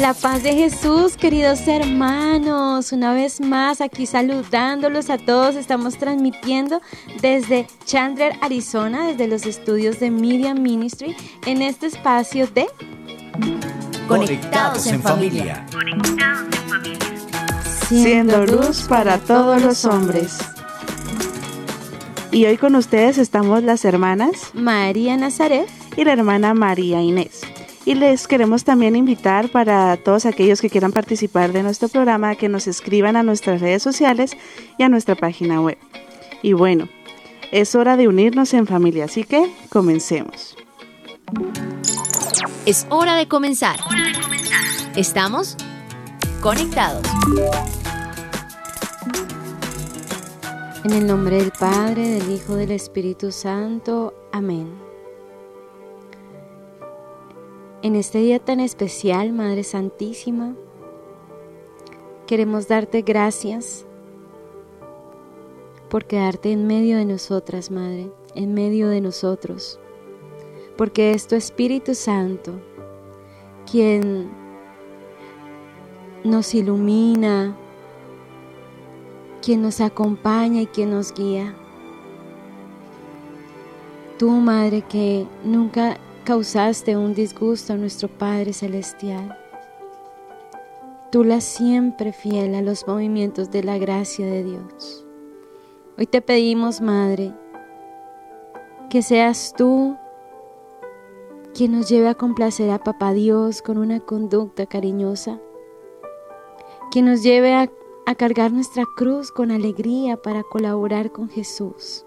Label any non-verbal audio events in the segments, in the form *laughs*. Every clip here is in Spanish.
La paz de Jesús, queridos hermanos, una vez más aquí saludándolos a todos. Estamos transmitiendo desde Chandler, Arizona, desde los estudios de Media Ministry, en este espacio de Conectados en familia. Siendo luz para todos los hombres. Y hoy con ustedes estamos las hermanas María Nazaret y la hermana María Inés. Y les queremos también invitar para todos aquellos que quieran participar de nuestro programa que nos escriban a nuestras redes sociales y a nuestra página web. Y bueno, es hora de unirnos en familia, así que comencemos. Es hora de comenzar. Estamos conectados. En el nombre del Padre, del Hijo, del Espíritu Santo. Amén. En este día tan especial, Madre Santísima, queremos darte gracias por quedarte en medio de nosotras, Madre, en medio de nosotros, porque es tu Espíritu Santo quien nos ilumina, quien nos acompaña y quien nos guía. Tú, Madre, que nunca causaste un disgusto a nuestro Padre Celestial. Tú la siempre fiel a los movimientos de la gracia de Dios. Hoy te pedimos, Madre, que seas tú quien nos lleve a complacer a Papá Dios con una conducta cariñosa, que nos lleve a, a cargar nuestra cruz con alegría para colaborar con Jesús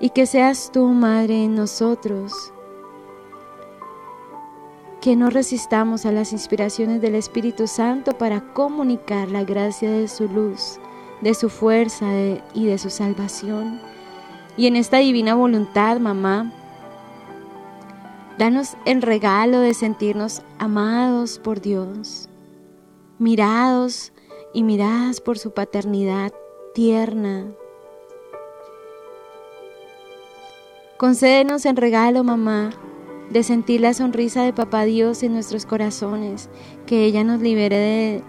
y que seas tú, Madre, en nosotros, que no resistamos a las inspiraciones del Espíritu Santo para comunicar la gracia de su luz, de su fuerza y de su salvación. Y en esta divina voluntad, mamá, danos el regalo de sentirnos amados por Dios, mirados y miradas por su paternidad tierna, Concédenos en regalo, mamá, de sentir la sonrisa de Papá Dios en nuestros corazones, que ella nos libere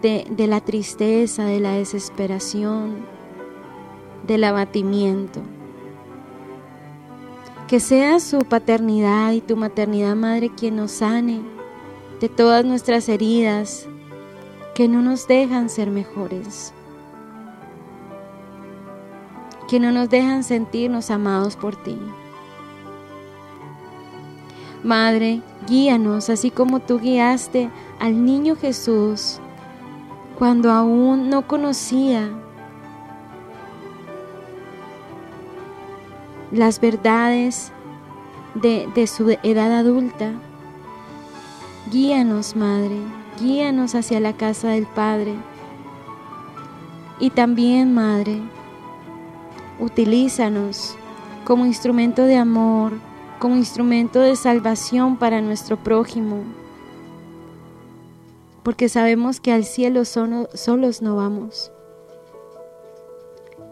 de, de, la tristeza, de la desesperación, del abatimiento. Que sea su paternidad y tu maternidad, Madre, quien nos sane de todas nuestras heridas que no nos dejan ser mejores que no nos dejan sentirnos amados por ti. Madre, guíanos así como tú guiaste al niño Jesús cuando aún no conocía las verdades de, de, su edad adulta. Guíanos, Madre, guíanos hacia la casa del Padre. Y también, Madre, utilízanos como instrumento de amor, como instrumento de salvación para nuestro prójimo, porque sabemos que al cielo solos no vamos.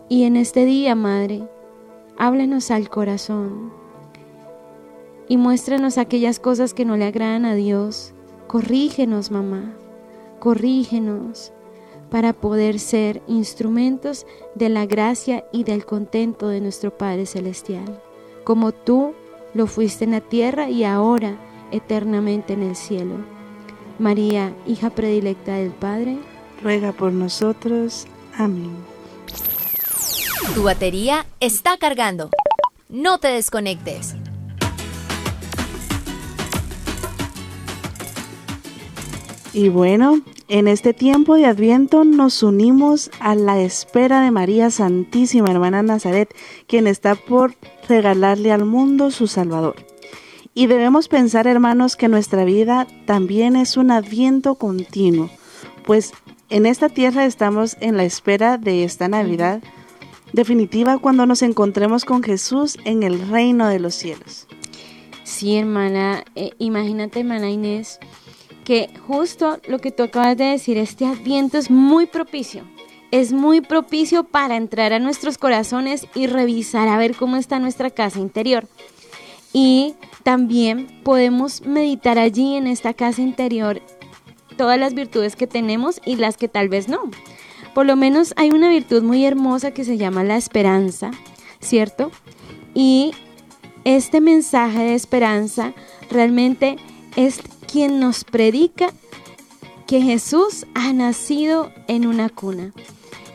Y en este día, Madre, háblanos al corazón y muéstranos aquellas cosas que no le agradan a Dios. Corrígenos, mamá, corrígenos para poder ser instrumentos de la gracia y del contento de nuestro Padre Celestial, como tú lo fuiste en la tierra y ahora eternamente en el cielo. María, hija predilecta del Padre, ruega por nosotros. Amén. Tu batería está cargando. No te desconectes. Y bueno, en este tiempo de Adviento nos unimos a la espera de María Santísima, hermana Nazaret, quien está por regalarle al mundo su Salvador. Y debemos pensar, hermanos, que nuestra vida también es un adviento continuo, pues en esta tierra estamos en la espera de esta Navidad definitiva cuando nos encontremos con Jesús en el reino de los cielos. Sí, hermana, eh, imagínate, hermana Inés, que justo lo que tú acabas de decir, este adviento es muy propicio. Es muy propicio para entrar a nuestros corazones y revisar a ver cómo está nuestra casa interior. Y también podemos meditar allí en esta casa interior todas las virtudes que tenemos y las que tal vez no. Por lo menos hay una virtud muy hermosa que se llama la esperanza, ¿cierto? Y este mensaje de esperanza realmente es quien nos predica que Jesús ha nacido en una cuna,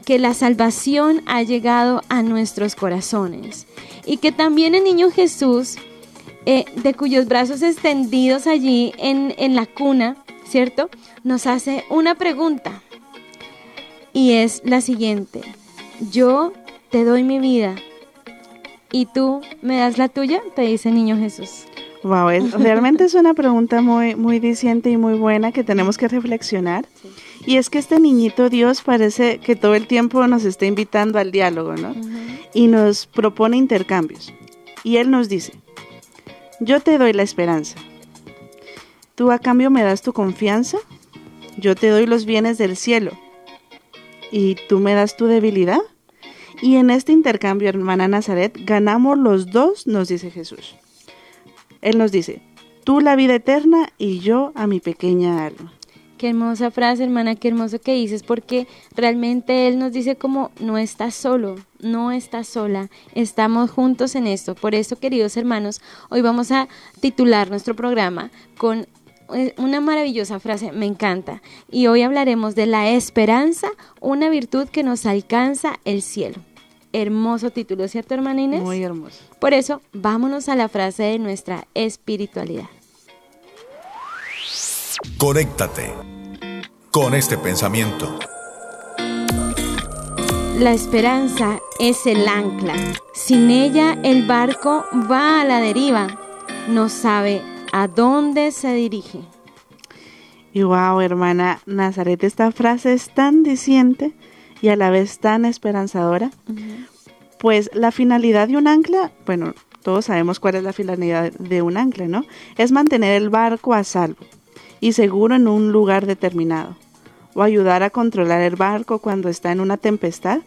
que la salvación ha llegado a nuestros corazones y que también el niño Jesús, eh, de cuyos brazos extendidos allí en, en la cuna, ¿cierto? Nos hace una pregunta y es la siguiente. Yo te doy mi vida y tú me das la tuya, te dice niño Jesús. Wow, realmente es una pregunta muy, muy diciente y muy buena que tenemos que reflexionar. Y es que este niñito Dios parece que todo el tiempo nos está invitando al diálogo, ¿no? Y nos propone intercambios. Y Él nos dice, yo te doy la esperanza. Tú a cambio me das tu confianza. Yo te doy los bienes del cielo y tú me das tu debilidad. Y en este intercambio, hermana Nazaret, ganamos los dos, nos dice Jesús. Él nos dice, tú la vida eterna y yo a mi pequeña alma. Qué hermosa frase, hermana, qué hermoso que dices, porque realmente Él nos dice como, no estás solo, no estás sola, estamos juntos en esto. Por eso, queridos hermanos, hoy vamos a titular nuestro programa con eh, una maravillosa frase, me encanta. Y hoy hablaremos de la esperanza, una virtud que nos alcanza el cielo. Hermoso título, ¿cierto, hermana Inés? Muy hermoso. Por eso, vámonos a la frase de nuestra espiritualidad. Conéctate con este pensamiento. La esperanza es el ancla. Sin ella el barco va a la deriva. No sabe a dónde se dirige. Y wow, hermana Nazaret, esta frase es tan diciente y a la vez tan esperanzadora. Pues la finalidad de un ancla, bueno, todos sabemos cuál es la finalidad de un ancla, ¿no? Es mantener el barco a salvo y seguro en un lugar determinado, o ayudar a controlar el barco cuando está en una tempestad,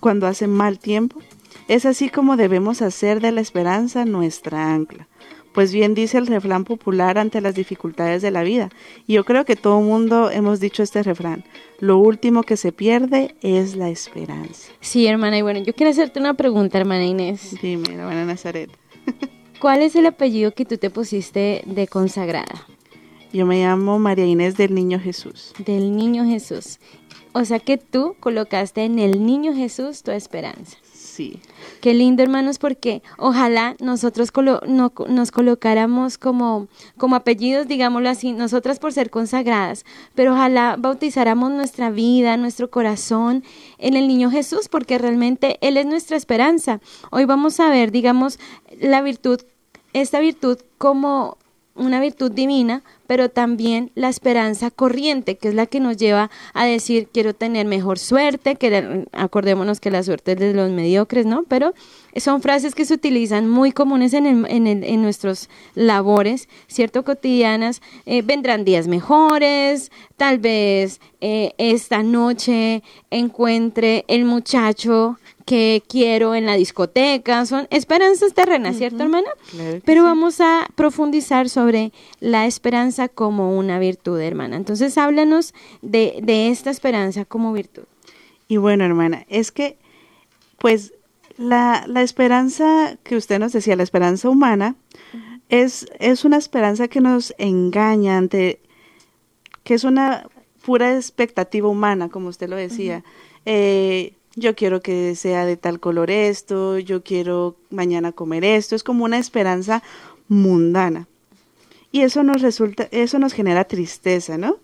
cuando hace mal tiempo. Es así como debemos hacer de la esperanza nuestra ancla pues bien dice el refrán popular ante las dificultades de la vida. Y yo creo que todo el mundo hemos dicho este refrán. Lo último que se pierde es la esperanza. Sí, hermana. Y bueno, yo quiero hacerte una pregunta, hermana Inés. Dime, hermana Nazaret. *laughs* ¿Cuál es el apellido que tú te pusiste de consagrada? Yo me llamo María Inés del Niño Jesús. Del Niño Jesús. O sea que tú colocaste en el Niño Jesús tu esperanza. Sí. Qué lindo, hermanos, porque ojalá nosotros no, nos colocáramos como, como apellidos, digámoslo así, nosotras por ser consagradas, pero ojalá bautizáramos nuestra vida, nuestro corazón en el niño Jesús, porque realmente Él es nuestra esperanza. Hoy vamos a ver, digamos, la virtud, esta virtud como una virtud divina, pero también la esperanza corriente, que es la que nos lleva a decir quiero tener mejor suerte, que acordémonos que la suerte es de los mediocres, ¿no? Pero son frases que se utilizan muy comunes en, en, en nuestros labores, ¿cierto? Cotidianas. Eh, vendrán días mejores, tal vez eh, esta noche encuentre el muchacho que quiero en la discoteca, son esperanzas terrenas, ¿cierto, hermana? Pero vamos a profundizar sobre la esperanza como una virtud, hermana. Entonces, háblanos de, de esta esperanza como virtud. Y bueno, hermana, es que, pues, la, la esperanza que usted nos decía, la esperanza humana, es, es una esperanza que nos engaña ante, que es una pura expectativa humana, como usted lo decía yo quiero que sea de tal color esto, yo quiero mañana comer esto, es como una esperanza mundana. Y eso nos resulta, eso nos genera tristeza, ¿no?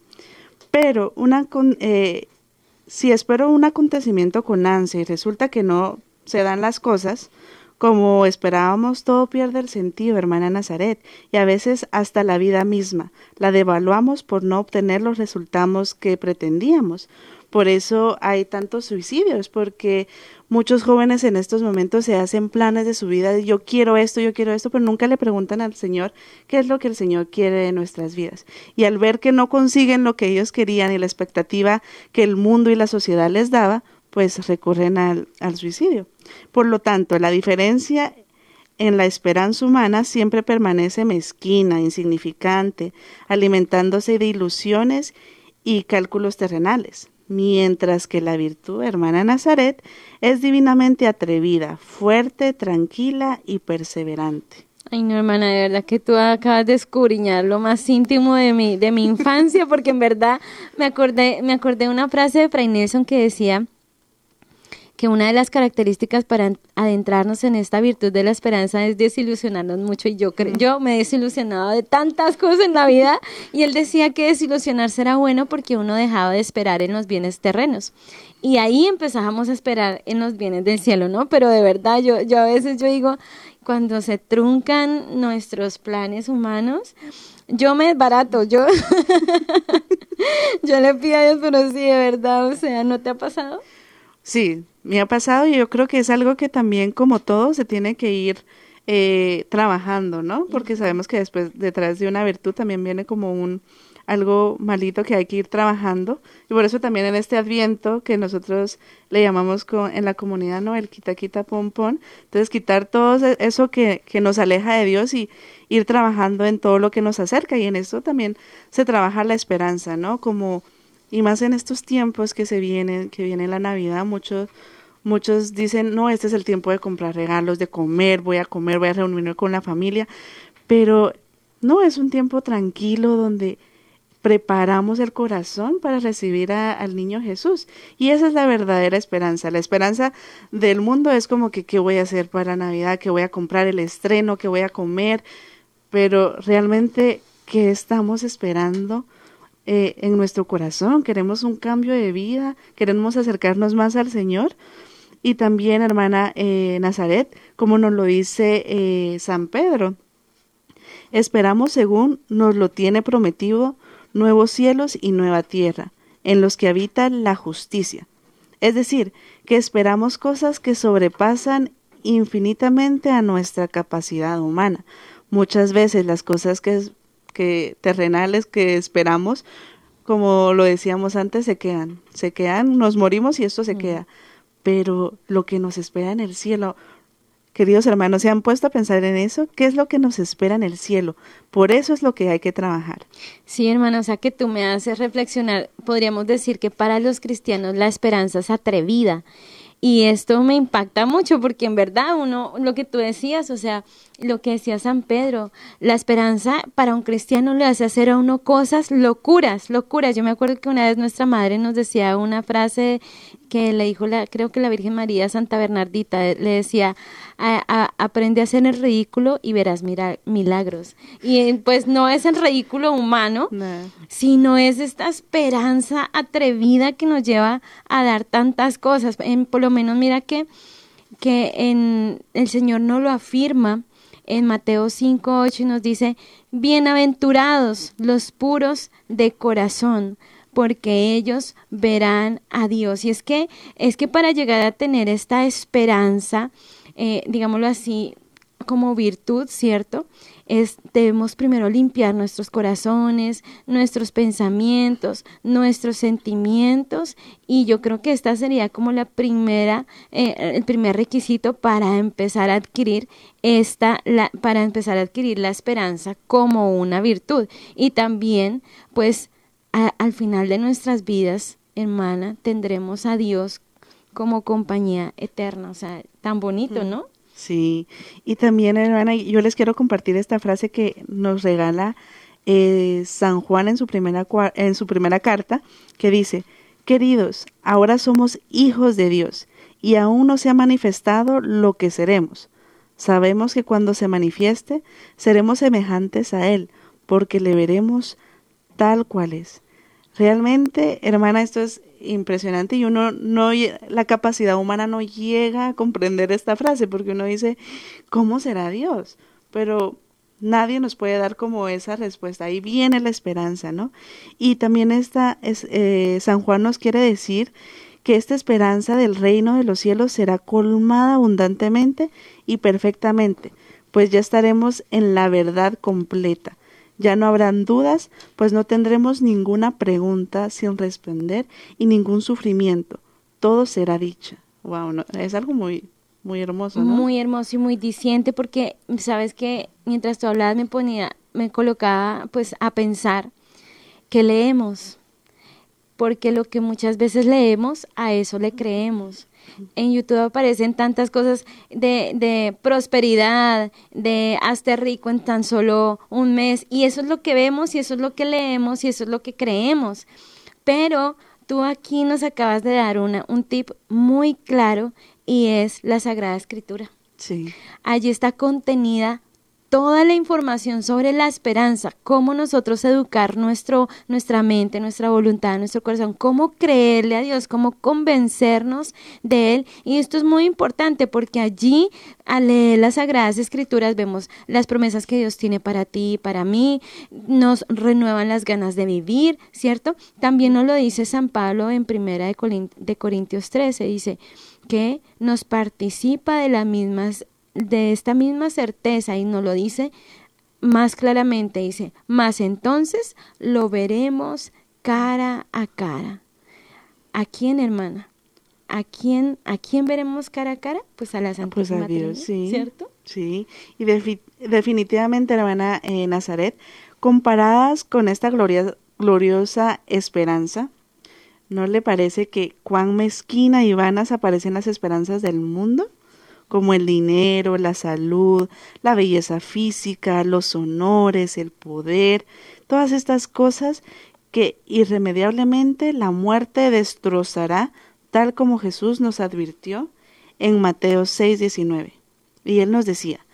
Pero una eh, si espero un acontecimiento con ansia y resulta que no se dan las cosas, como esperábamos, todo pierde el sentido, hermana Nazaret, y a veces hasta la vida misma. La devaluamos por no obtener los resultados que pretendíamos Por eso hay tantos suicidios, porque muchos jóvenes en estos momentos se hacen planes de su vida, de yo quiero esto, yo quiero esto, pero nunca le preguntan al Señor qué es lo que el Señor quiere de nuestras vidas. Y al ver que no consiguen lo que ellos querían y la expectativa que el mundo y la sociedad les daba, pues recurren al, al suicidio. Por lo tanto, la diferencia en la esperanza humana siempre permanece mezquina, insignificante, alimentándose de ilusiones y cálculos terrenales, mientras que la virtud, hermana Nazaret, es divinamente atrevida, fuerte, tranquila y perseverante. Ay, no, hermana, de verdad que tú acabas de escudriñar lo más íntimo de mi, de mi infancia, porque en verdad me acordé, me acordé una frase de Fray Nelson que decía que una de las características para adentrarnos en esta virtud de la esperanza es desilusionarnos mucho y yo yo me he desilusionado de tantas cosas en la vida y él decía que desilusionarse era bueno porque uno dejaba de esperar en los bienes terrenos y ahí empezábamos a esperar en los bienes del cielo, ¿no? Pero de verdad yo yo a veces yo digo cuando se truncan nuestros planes humanos, yo me barato, yo *laughs* yo le pido a Dios, pero sí, de verdad, o sea, ¿no te ha pasado? Sí, me ha pasado y yo creo que es algo que también como todo se tiene que ir eh, trabajando, ¿no? Porque sabemos que después detrás de una virtud también viene como un algo malito que hay que ir trabajando. Y por eso también en este adviento que nosotros le llamamos en la comunidad no el quita quita pom pom entonces quitar todo e, eso que, que nos aleja de Dios y ir trabajando en todo lo que nos acerca. Y en eso también se trabaja la esperanza no como y más en estos tiempos que se vienen, que viene la Navidad, muchos muchos dicen, "No, este es el tiempo de comprar regalos, de comer, voy a comer, voy a reunirme con la familia", pero no es un tiempo tranquilo donde preparamos el corazón para recibir al niño Jesús. Y esa es la verdadera esperanza. La esperanza del mundo es como que qué voy a hacer para Navidad, qué voy a comprar el estreno, qué voy a comer, pero realmente qué estamos esperando eh, en nuestro corazón, queremos un cambio de vida, queremos acercarnos más al Señor. Y también, hermana eh, Nazaret, como nos lo dice eh, San Pedro, esperamos según nos lo tiene prometido nuevos cielos y nueva tierra, en los que habita la justicia. Es decir, que esperamos cosas que sobrepasan infinitamente a nuestra capacidad humana. Muchas veces las cosas que que terrenales que esperamos, como lo decíamos antes, se quedan, se quedan, nos morimos y esto se queda. Pero lo que nos espera en el cielo, queridos hermanos, ¿se han puesto a pensar en eso? ¿Qué es lo que nos espera en el cielo? Por eso es lo que hay que trabajar. Sí, hermano, o sea que tú me haces reflexionar, podríamos decir que para los cristianos la esperanza es atrevida. Y esto me impacta mucho porque en verdad uno, lo que tú decías, o sea, lo que decía San Pedro, la esperanza para un cristiano le hace hacer a uno cosas locuras, locuras. Yo me acuerdo que una vez nuestra madre nos decía una frase que le dijo, la, creo que la Virgen María Santa Bernardita, le decía, aprende a hacer el ridículo y verás mira, milagros. Y pues no es el ridículo humano, sino es esta esperanza atrevida que nos lleva a dar tantas cosas. En, por lo menos mira que, que en, el Señor no lo afirma en Mateo 5, 8 y nos dice, bienaventurados los puros de corazón, porque ellos verán a Dios. Y es que, es que para llegar a tener esta esperanza, eh, digámoslo así, como virtud, ¿cierto? Es, debemos primero limpiar nuestros corazones, nuestros pensamientos, nuestros sentimientos y yo creo que esta sería como la primera, eh, el primer requisito para empezar a adquirir esta, la, para empezar a adquirir la esperanza como una virtud y también pues al final de nuestras vidas, hermana, tendremos a Dios como compañía eterna, o sea, tan bonito, ¿no? Sí, y también, hermana, yo les quiero compartir esta frase que nos regala eh, San Juan en su, primera, en su primera carta, que dice, queridos, ahora somos hijos de Dios y aún no se ha manifestado lo que seremos. Sabemos que cuando se manifieste, seremos semejantes a Él, porque le veremos tal cual es. Realmente, hermana, esto es impresionante y uno no, la capacidad humana no llega a comprender esta frase porque uno dice, ¿cómo será Dios? Pero nadie nos puede dar como esa respuesta. Ahí viene la esperanza, ¿no? Y también esta, es, eh, San Juan nos quiere decir que esta esperanza del reino de los cielos será colmada abundantemente y perfectamente, pues ya estaremos en la verdad completa. Ya no habrán dudas, pues no tendremos ninguna pregunta sin responder y ningún sufrimiento. Todo será dicha. Wow, es algo muy muy hermoso. Muy hermoso y muy diciente porque sabes que mientras tú hablabas me ponía me colocaba pues a pensar que leemos porque lo que muchas veces leemos a eso le creemos. En YouTube aparecen tantas cosas de, de prosperidad, de hazte rico en tan solo un mes y eso es lo que vemos y eso es lo que leemos y eso es lo que creemos. Pero tú aquí nos acabas de dar una, un tip muy claro y es la Sagrada Escritura. Sí. Allí está contenida toda la información sobre la esperanza, cómo nosotros educar nuestro, nuestra mente, nuestra voluntad, nuestro corazón, cómo creerle a Dios, cómo convencernos de Él. Y esto es muy importante porque allí, al leer las Sagradas Escrituras, vemos las promesas que Dios tiene para ti y para mí, nos renuevan las ganas de vivir, ¿cierto? También nos lo dice San Pablo en Primera de Corintios 13, dice que nos participa de las mismas de esta misma certeza y nos lo dice más claramente, dice, más entonces lo veremos cara a cara. ¿A quién, hermana? ¿A quién, ¿A quién veremos cara a cara? Pues a la Santísima pues sí, ¿cierto? Sí, y definitivamente, hermana eh, Nazaret, comparadas con esta gloria, gloriosa esperanza, ¿no le parece que cuán mezquina y vanas aparecen las esperanzas del mundo? Como el dinero, la salud, la belleza física, los honores, el poder, todas estas cosas que irremediablemente la muerte destrozará, tal como Jesús nos advirtió en Mateo 6:19. Y él nos decía,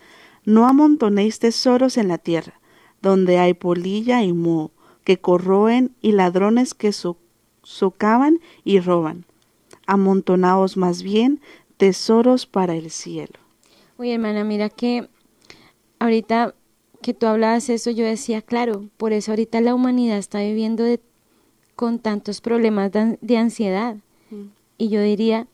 no amontonéis tesoros en la tierra, donde hay polilla y moho, que corroen y ladrones que socavan y roban. Amontonaos más bien tesoros para el cielo. Oye, hermana, mira que ahorita que tú hablabas eso, yo decía, claro, por eso ahorita la humanidad está viviendo con tantos problemas de, ansiedad. Mm. Y yo diría,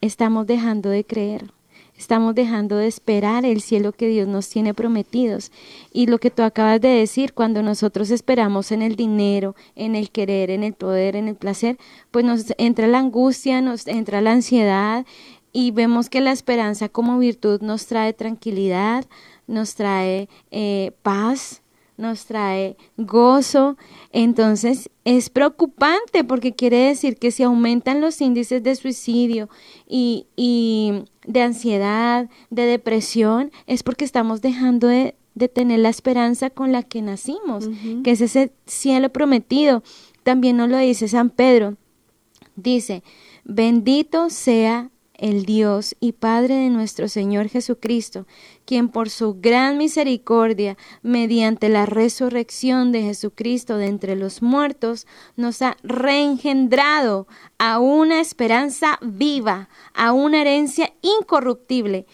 estamos dejando de creer, estamos dejando de esperar el cielo que Dios nos tiene prometidos. Y lo que tú acabas de decir, cuando nosotros esperamos en el dinero, en el querer, en el poder, en el placer, pues nos entra la angustia, nos entra la ansiedad, y vemos que la esperanza como virtud nos trae tranquilidad, nos trae eh, paz, nos trae gozo. Entonces es preocupante porque quiere decir que si aumentan los índices de suicidio y, y de ansiedad, de depresión, es porque estamos dejando de, de tener la esperanza con la que nacimos, que es ese cielo prometido. También nos lo dice San Pedro. Dice, bendito sea el Dios y Padre de nuestro Señor Jesucristo, quien por su gran misericordia, mediante la resurrección de Jesucristo de entre los muertos, nos ha reengendrado a una esperanza viva, a una herencia incorruptible,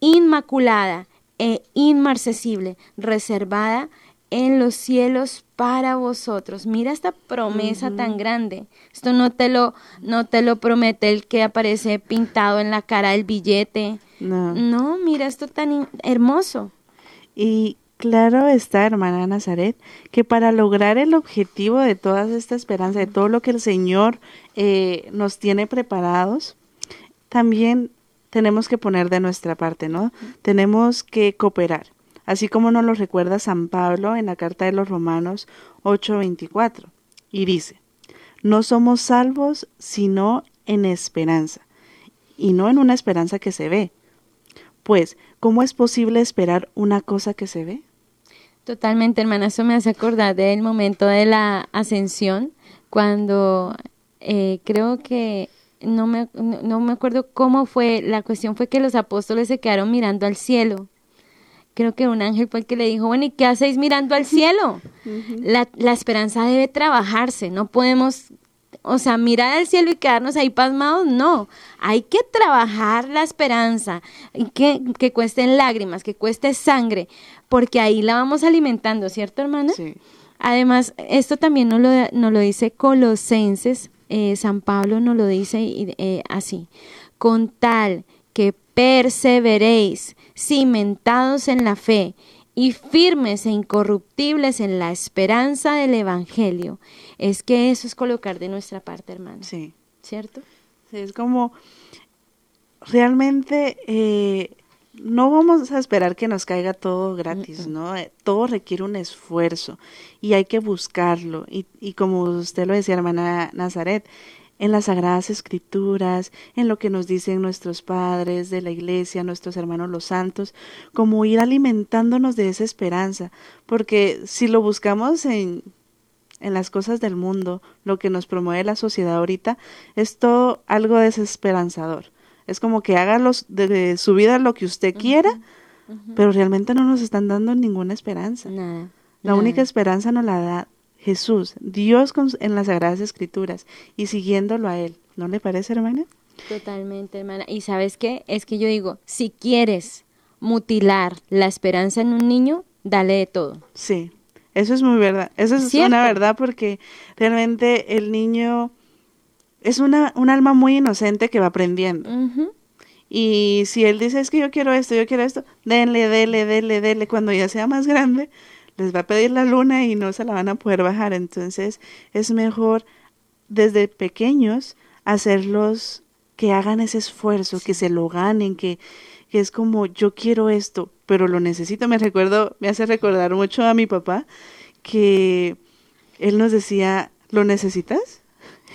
inmaculada e inmarcesible, reservada en los cielos para vosotros. Mira esta promesa tan grande. Esto no te lo no te lo promete el que aparece pintado en la cara del billete. No. No, mira esto tan hermoso. Y claro está, hermana Nazaret, que para lograr el objetivo de toda esta esperanza, de todo lo que el Señor eh, nos tiene preparados, también tenemos que poner de nuestra parte, ¿no? Tenemos que cooperar así como nos lo recuerda San Pablo en la carta de los Romanos 8:24, y dice, no somos salvos sino en esperanza, y no en una esperanza que se ve. Pues, ¿cómo es posible esperar una cosa que se ve? Totalmente, hermana, eso me hace acordar del momento de la ascensión, cuando eh, creo que no me, no me acuerdo cómo fue, la cuestión fue que los apóstoles se quedaron mirando al cielo creo que un ángel fue el que le dijo, bueno, ¿y qué hacéis mirando al cielo? la, la, esperanza debe trabajarse, no podemos o sea, mirar al cielo y quedarnos ahí pasmados, no. Hay que trabajar la esperanza, que, que cuesten lágrimas, que cueste sangre, porque ahí la vamos alimentando, ¿cierto, hermana? Sí. Además, esto también nos lo, nos lo dice Colosenses, eh, San Pablo nos lo dice eh, así, con tal que perseveréis, cimentados en la fe y firmes e incorruptibles en la esperanza del Evangelio. Es que eso es colocar de nuestra parte, hermano. Sí. ¿Cierto? Sí, es como realmente eh, no vamos a esperar que nos caiga todo gratis, ¿no? Eh, Todo requiere un esfuerzo y hay que buscarlo. Y, y como usted lo decía, hermana Nazaret, en las sagradas escrituras, en lo que nos dicen nuestros padres de la iglesia, nuestros hermanos los santos, como ir alimentándonos de esa esperanza, porque si lo buscamos en en las cosas del mundo, lo que nos promueve la sociedad ahorita, es todo algo desesperanzador. Es como que haga los, de, de su vida lo que usted quiera, pero realmente no nos están dando ninguna esperanza. Nada. La nada. única esperanza nos la da Jesús, Dios con- en las Sagradas Escrituras y siguiéndolo a Él. ¿No le parece, hermana? Totalmente, hermana. Y sabes qué? Es que yo digo, si quieres mutilar la esperanza en un niño, dale de todo. Sí, eso es muy verdad. Eso es Cierto. una verdad porque realmente el niño es una, un alma muy inocente que va aprendiendo. Y si él dice, es que yo quiero esto, yo quiero esto, denle, denle, denle, denle. Cuando ya sea más grande, les va a pedir la luna y no se la van a poder bajar. Entonces, es mejor desde pequeños hacerlos que hagan ese esfuerzo, que se lo ganen, que, que es como, yo quiero esto, pero lo necesito. Me recuerdo, me hace recordar mucho a mi papá, que él nos decía, ¿lo necesitas?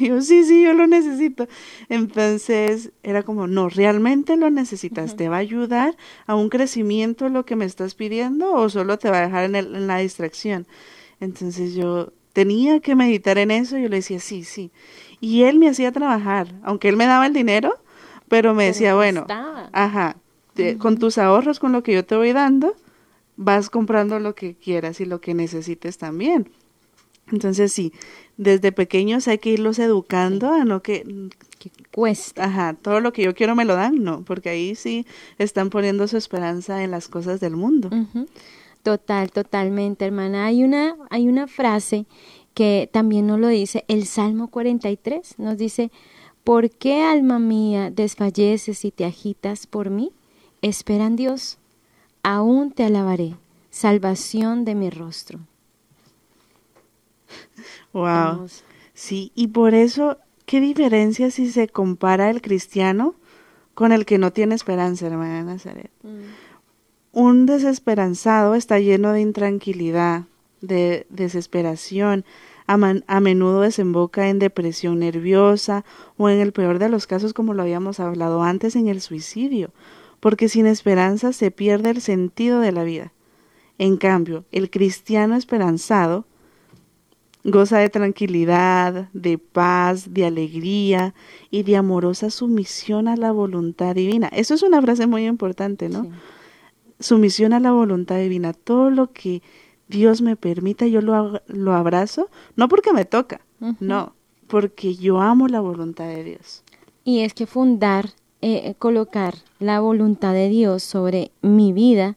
Y *laughs* yo, sí, sí, yo lo necesito. Entonces era como, no, realmente lo necesitas. ¿Te va a ayudar a un crecimiento lo que me estás pidiendo o solo te va a dejar en, el- en la distracción? Entonces yo tenía que meditar en eso y yo le decía, sí, sí. Y él me hacía trabajar, aunque él me daba el dinero, pero me Pero decía, no bueno, ajá, te- con tus ahorros, con lo que yo te voy dando, vas comprando lo que quieras y lo que necesites también. Entonces sí, desde pequeños hay que irlos educando a no que, Que cuesta. ajá, todo lo que yo quiero me lo dan, no, porque ahí sí están poniendo su esperanza en las cosas del mundo. Total, totalmente, hermana. Hay una, hay una frase que también nos lo dice el Salmo 43. Nos dice, ¿por qué, alma mía, desfalleces y te agitas por mí? Espera en Dios, aún te alabaré, salvación de mi rostro. *laughs* Wow. Sí, y por eso, ¿qué diferencia si se compara el cristiano con el que no tiene esperanza, hermana Nazaret? Un desesperanzado está lleno de intranquilidad, de desesperación, a, man- a menudo desemboca en depresión nerviosa o en el peor de los casos, como lo habíamos hablado antes, en el suicidio, porque sin esperanza se pierde el sentido de la vida. En cambio, el cristiano esperanzado goza de tranquilidad, de paz, de alegría y de amorosa sumisión a la voluntad divina. Eso es una frase muy importante, ¿no? Sí. Sumisión a la voluntad divina. Todo lo que Dios me permita, yo lo, abrazo, no porque me toca, no, porque yo amo la voluntad de Dios. Y es que fundar, eh, colocar la voluntad de Dios sobre mi vida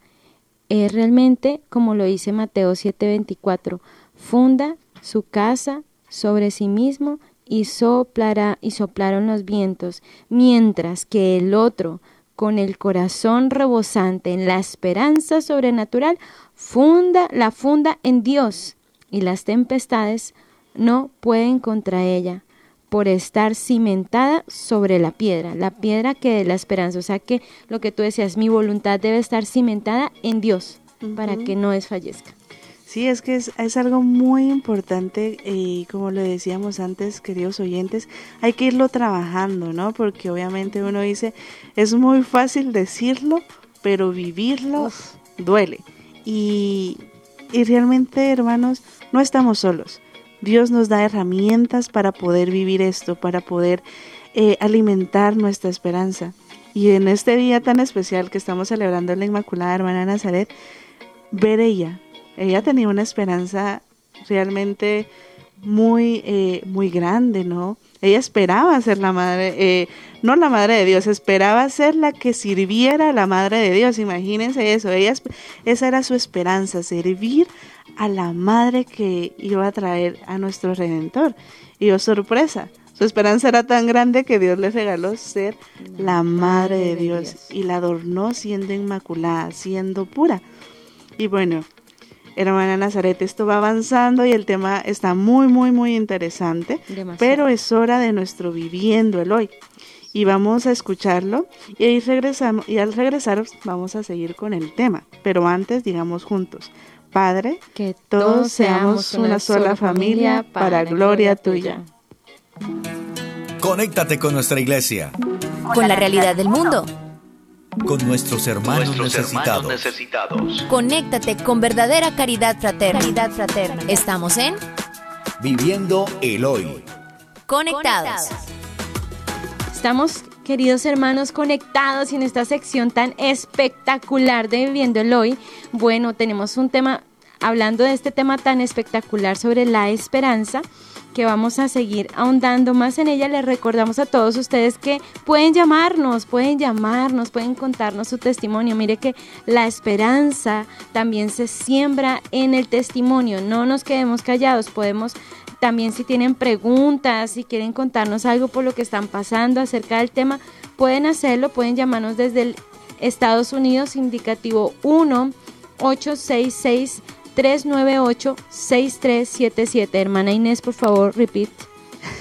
es realmente, como lo dice Mateo 7:24, funda su casa sobre sí mismo y soplará y soplaron los vientos, mientras que el otro, con el corazón rebosante en la esperanza sobrenatural, funda la funda en Dios y las tempestades no pueden contra ella por estar cimentada sobre la piedra, la piedra que es la esperanza. O sea que lo que tú decías, mi voluntad debe estar cimentada en Dios para que no desfallezca. Sí, es que es, es algo muy importante y como le decíamos antes, queridos oyentes, hay que irlo trabajando, ¿no? Porque obviamente uno dice, es muy fácil decirlo, pero vivirlo duele. Y, y realmente, hermanos, no estamos solos. Dios nos da herramientas para poder vivir esto, para poder eh, alimentar nuestra esperanza. Y en este día tan especial que estamos celebrando la Inmaculada Hermana Nazaret, ver ella. Ella tenía una esperanza realmente muy, eh, muy grande, ¿no? Ella esperaba ser la madre, eh, no la madre de Dios, esperaba ser la que sirviera a la madre de Dios. Imagínense eso, ella, esa era su esperanza, servir a la madre que iba a traer a nuestro Redentor. Y oh sorpresa, su esperanza era tan grande que Dios le regaló ser la madre de Dios y la adornó siendo inmaculada, siendo pura. Y bueno, hermana Nazaret, esto va avanzando y el tema está muy, muy, muy interesante, pero es hora de nuestro viviendo el hoy. Y vamos a escucharlo y ahí regresamos y al regresar vamos a seguir con el tema. Pero antes digamos juntos, Padre, que todos seamos una sola familia para gloria tuya. Conéctate con nuestra iglesia. Con la realidad del mundo con nuestros hermanos, necesitados. Conéctate con verdadera caridad fraterna. caridad fraterna. Estamos en Viviendo el Hoy. Conectados. Estamos, queridos hermanos, conectados en esta sección tan espectacular de Viviendo el Hoy. Bueno, tenemos un tema, hablando de este tema tan espectacular sobre la esperanza que vamos a seguir ahondando más en ella. Les recordamos a todos ustedes que pueden llamarnos, pueden llamarnos, pueden contarnos su testimonio. Mire que la esperanza también se siembra en el testimonio. No nos quedemos callados, podemos también si tienen preguntas, si quieren contarnos algo por lo que están pasando acerca del tema, pueden hacerlo, pueden llamarnos desde Estados Unidos indicativo 1 866 398-6377. Hermana Inés, por favor, repeat.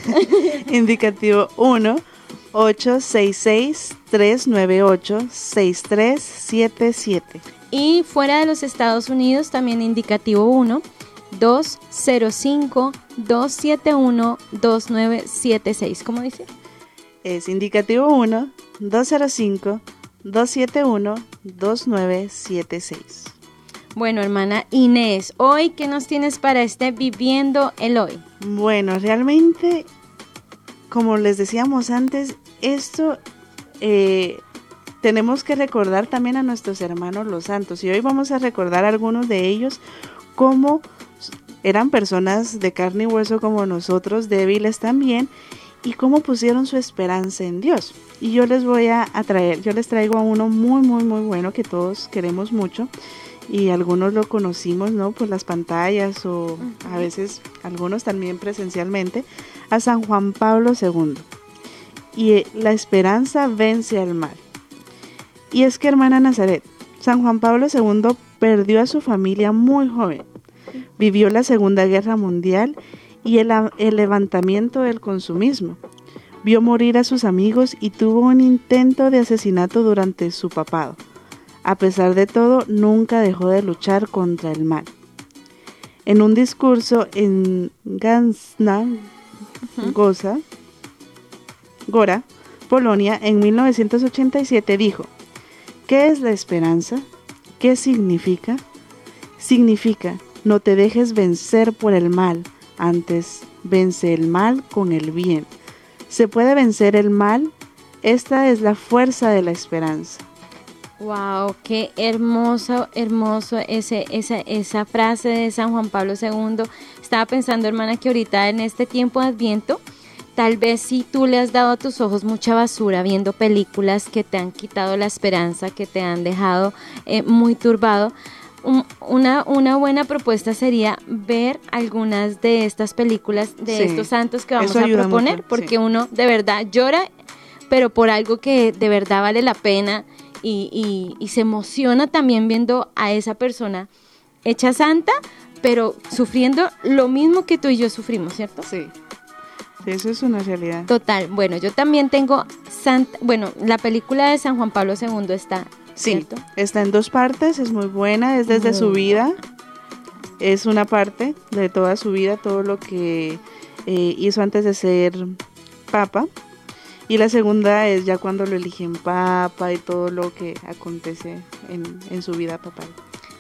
*laughs* Indicativo 1 866-398-6377. Y fuera de los Estados Unidos, también indicativo 1 205-271-2976. ¿Cómo dice? Es indicativo 1 205 271 2976. Bueno, hermana Inés, hoy, ¿qué nos tienes para este Viviendo el Hoy? Bueno, realmente, como les decíamos antes, esto eh, tenemos que recordar también a nuestros hermanos los santos. Y hoy vamos a recordar a algunos de ellos como eran personas de carne y hueso como nosotros, débiles también, y cómo pusieron su esperanza en Dios. Y yo les voy a, traer, yo les traigo a uno muy, muy, muy bueno que todos queremos mucho y algunos lo conocimos, ¿no? Por las pantallas o a veces algunos también presencialmente, a San Juan Pablo II. Y eh, la esperanza vence al mal. Y es que, hermana Nazaret, San Juan Pablo II perdió a su familia muy joven. Vivió la Segunda Guerra Mundial y el, el levantamiento del consumismo. Vio morir a sus amigos y tuvo un intento de asesinato durante su papado a pesar de todo, nunca dejó de luchar contra el mal. En un discurso en Gansna, Goza, Gora, Polonia, en 1987 dijo, ¿qué es la esperanza? ¿Qué significa? Significa, no te dejes vencer por el mal, antes vence el mal con el bien. ¿Se puede vencer el mal? Esta es la fuerza de la esperanza. Wow, qué hermoso, hermoso ese, esa, esa frase de San Juan Pablo II. Estaba pensando, hermana, que ahorita en este tiempo de Adviento, tal vez si tú le has dado a tus ojos mucha basura viendo películas que te han quitado la esperanza, que te han dejado eh, muy turbado, una, una buena propuesta sería ver algunas de estas películas de estos santos que vamos a proponer, porque uno de verdad llora, pero por algo que de verdad vale la pena y, y, se emociona también viendo a esa persona hecha santa, pero sufriendo lo mismo que tú y yo sufrimos, ¿cierto? Sí. Eso es una realidad. Total. Bueno, yo también tengo Santa, bueno, la película de San Juan Pablo II está, sí, está en dos partes, es muy buena, es desde su vida, es una parte de toda su vida, todo lo que eh, hizo antes de ser papa y la segunda es ya cuando lo eligen papa y todo lo que acontece en, su vida papal.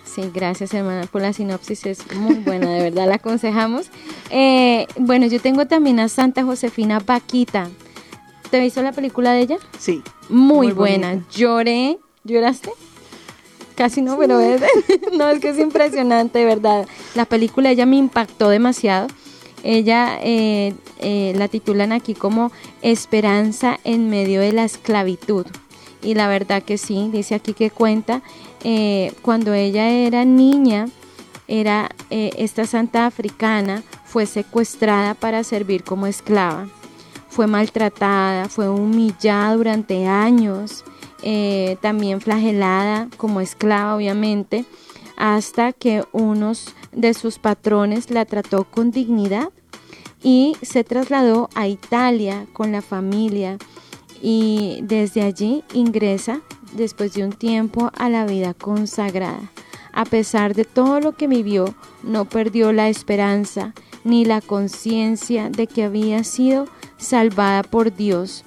Sí, gracias hermana por la sinopsis, es muy buena, de verdad la aconsejamos. Eh, bueno, yo tengo también a Santa Josefina Paquita. ¿Te visto la película de ella? Sí. Muy, buena, lloré, ¿lloraste? Casi no, pero es, *laughs* no, es que es impresionante, de verdad. La película ella me impactó demasiado Ella eh, eh, la titulan aquí como Esperanza en medio de la esclavitud. Y la verdad que sí, dice aquí que cuenta, eh, cuando ella era niña, era esta santa africana, fue secuestrada para servir como esclava. Fue maltratada, fue humillada durante años, también flagelada como esclava, obviamente hasta que unos de sus patrones la trató con dignidad y se trasladó a Italia con la familia y desde allí ingresa después de un tiempo a la vida consagrada. A pesar de todo lo que vivió, no perdió la esperanza ni la conciencia de que había sido salvada por Dios.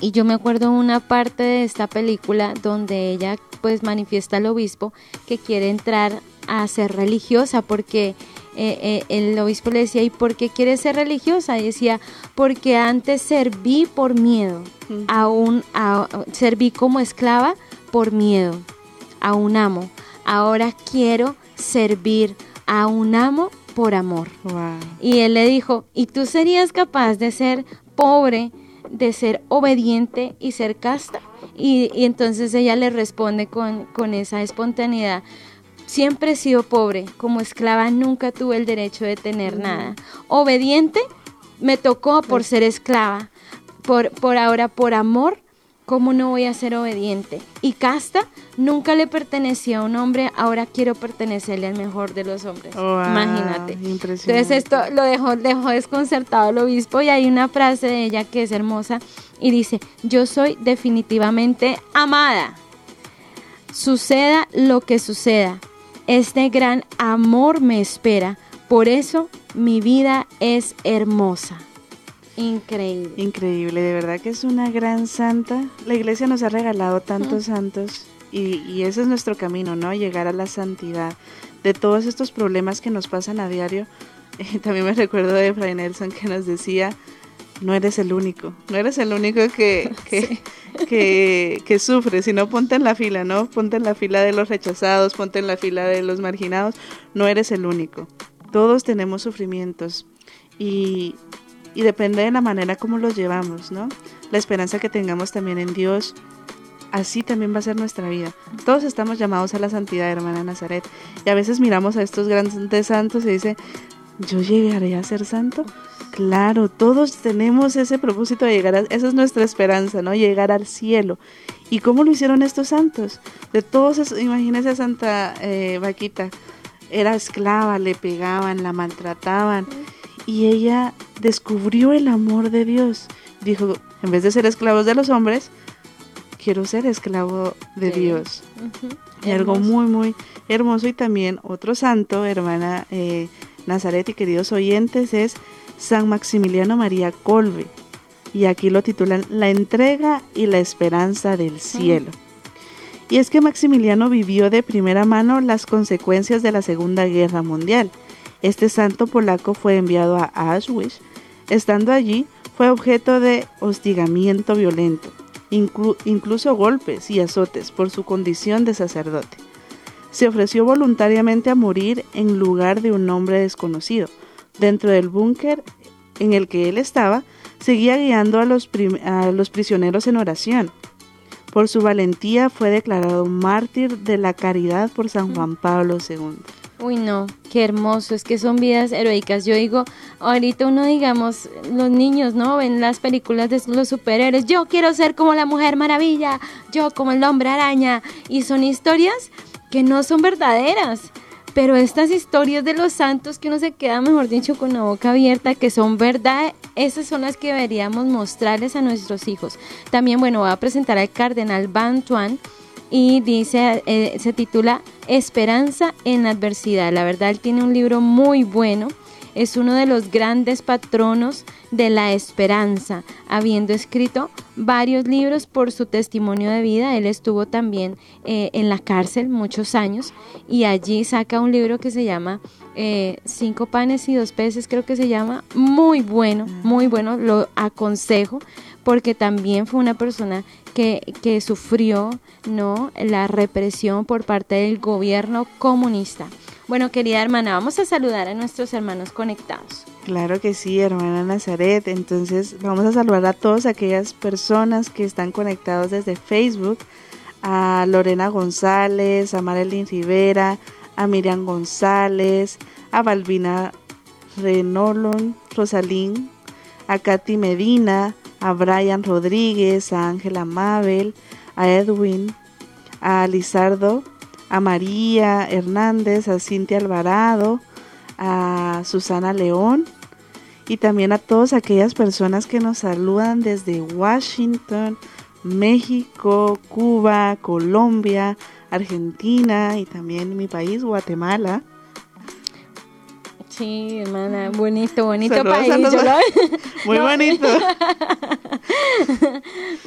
Y yo me acuerdo una parte de esta película donde ella pues manifiesta al obispo que quiere entrar a ser religiosa porque eh, eh, el obispo le decía, ¿y por qué quiere ser religiosa? Y decía, porque antes serví por miedo, aún serví como esclava por miedo a un amo. Ahora quiero servir a un amo por amor. Y él le dijo, ¿y tú serías capaz de ser pobre, de ser obediente y ser casta? Y, entonces ella le responde con, con esa espontaneidad. Siempre he sido pobre, como esclava nunca tuve el derecho de tener nada. Obediente me tocó por ser esclava, por, por ahora por amor ¿cómo no voy a ser obediente? Y casta nunca le pertenecía a un hombre, ahora quiero pertenecerle al mejor de los hombres. Imagínate. Entonces esto lo dejó, dejó desconcertado el obispo y hay una frase de ella que es hermosa y dice, yo soy definitivamente amada. Suceda lo que suceda, este gran amor me espera, por eso mi vida es hermosa. Increíble. Increíble, de verdad que es una gran santa. La iglesia nos ha regalado tantos santos y, ese es nuestro camino, ¿no? Llegar a la santidad. De todos estos problemas que nos pasan a diario, *laughs* también me recuerdo de Fray Nelson que nos decía, no eres el único, no eres el único que, *laughs* que, que, sufre, sino ponte en la fila, ¿no? Ponte en la fila de los rechazados, ponte en la fila de los marginados, no eres el único. Todos tenemos sufrimientos y, y depende de la manera como los llevamos, ¿no? La esperanza que tengamos también en Dios, así también va a ser nuestra vida. Todos estamos llamados a la santidad, hermana Nazaret. Y a veces miramos a estos grandes santos y dice, ¿yo llegaré a ser santo? Claro, todos tenemos ese propósito de llegar a, esa es nuestra esperanza, ¿no? Llegar al cielo. ¿Y cómo lo hicieron estos santos? De todos, imagínese a Santa eh, Vaquita, era esclava, le pegaban, la maltrataban y ella descubrió el amor de Dios. Dijo, en vez de ser esclavos de los hombres, quiero ser esclavo de Dios. Y algo muy, muy hermoso y también otro santo, hermana eh, Nazaret y queridos oyentes, es San Maximiliano María Colbe. Y aquí lo titulan La entrega y la esperanza del cielo. Y es que Maximiliano vivió de primera mano las consecuencias de la Segunda Guerra Mundial este santo polaco fue enviado a Auschwitz. Estando allí, fue objeto de hostigamiento violento, incluso golpes y azotes por su condición de sacerdote. Se ofreció voluntariamente a morir en lugar de un hombre desconocido. Dentro del búnker en el que él estaba, seguía guiando a los, a los prisioneros en oración. Por su valentía fue declarado mártir de la caridad por San Juan Pablo II. Uy, no, qué hermoso, es que son vidas heroicas. Yo digo, ahorita uno, digamos, los niños, ¿no? Ven las películas de los superhéroes, yo quiero ser como la Mujer Maravilla, yo como el Hombre Araña, y son historias que no son verdaderas. Pero estas historias de los santos que uno se queda, mejor dicho, con la boca abierta, que son verdad, esas son las que deberíamos mostrarles a nuestros hijos. También, bueno, voy a presentar al cardenal Ban Tuan, y dice, eh, se titula Esperanza en adversidad. La verdad, él tiene un libro muy bueno. Es uno de los grandes patronos de la esperanza, habiendo escrito varios libros por su testimonio de vida. Él estuvo también eh, en la cárcel muchos años y allí saca un libro que se llama eh, Cinco panes y dos peces, creo que se llama. Muy bueno, muy bueno, lo aconsejo porque también fue una persona que, que sufrió ¿no? la represión por parte del gobierno comunista. Bueno, querida hermana, vamos a saludar a nuestros hermanos conectados. Claro que sí, hermana Nazaret. Entonces vamos a saludar a todas aquellas personas que están conectados desde Facebook, a Lorena González, a Marilyn Rivera, a Miriam González, a Balbina Renolon, Rosalín, a Katy Medina, a Brian Rodríguez, a Ángela Mabel, a Edwin, a Lizardo, a María Hernández, a Cintia Alvarado, a Susana León y también a todas aquellas personas que nos saludan desde Washington, México, Cuba, Colombia, Argentina y también mi país, Guatemala. Sí, hermana, bonito, bonito país. *laughs* Muy bonito. *laughs*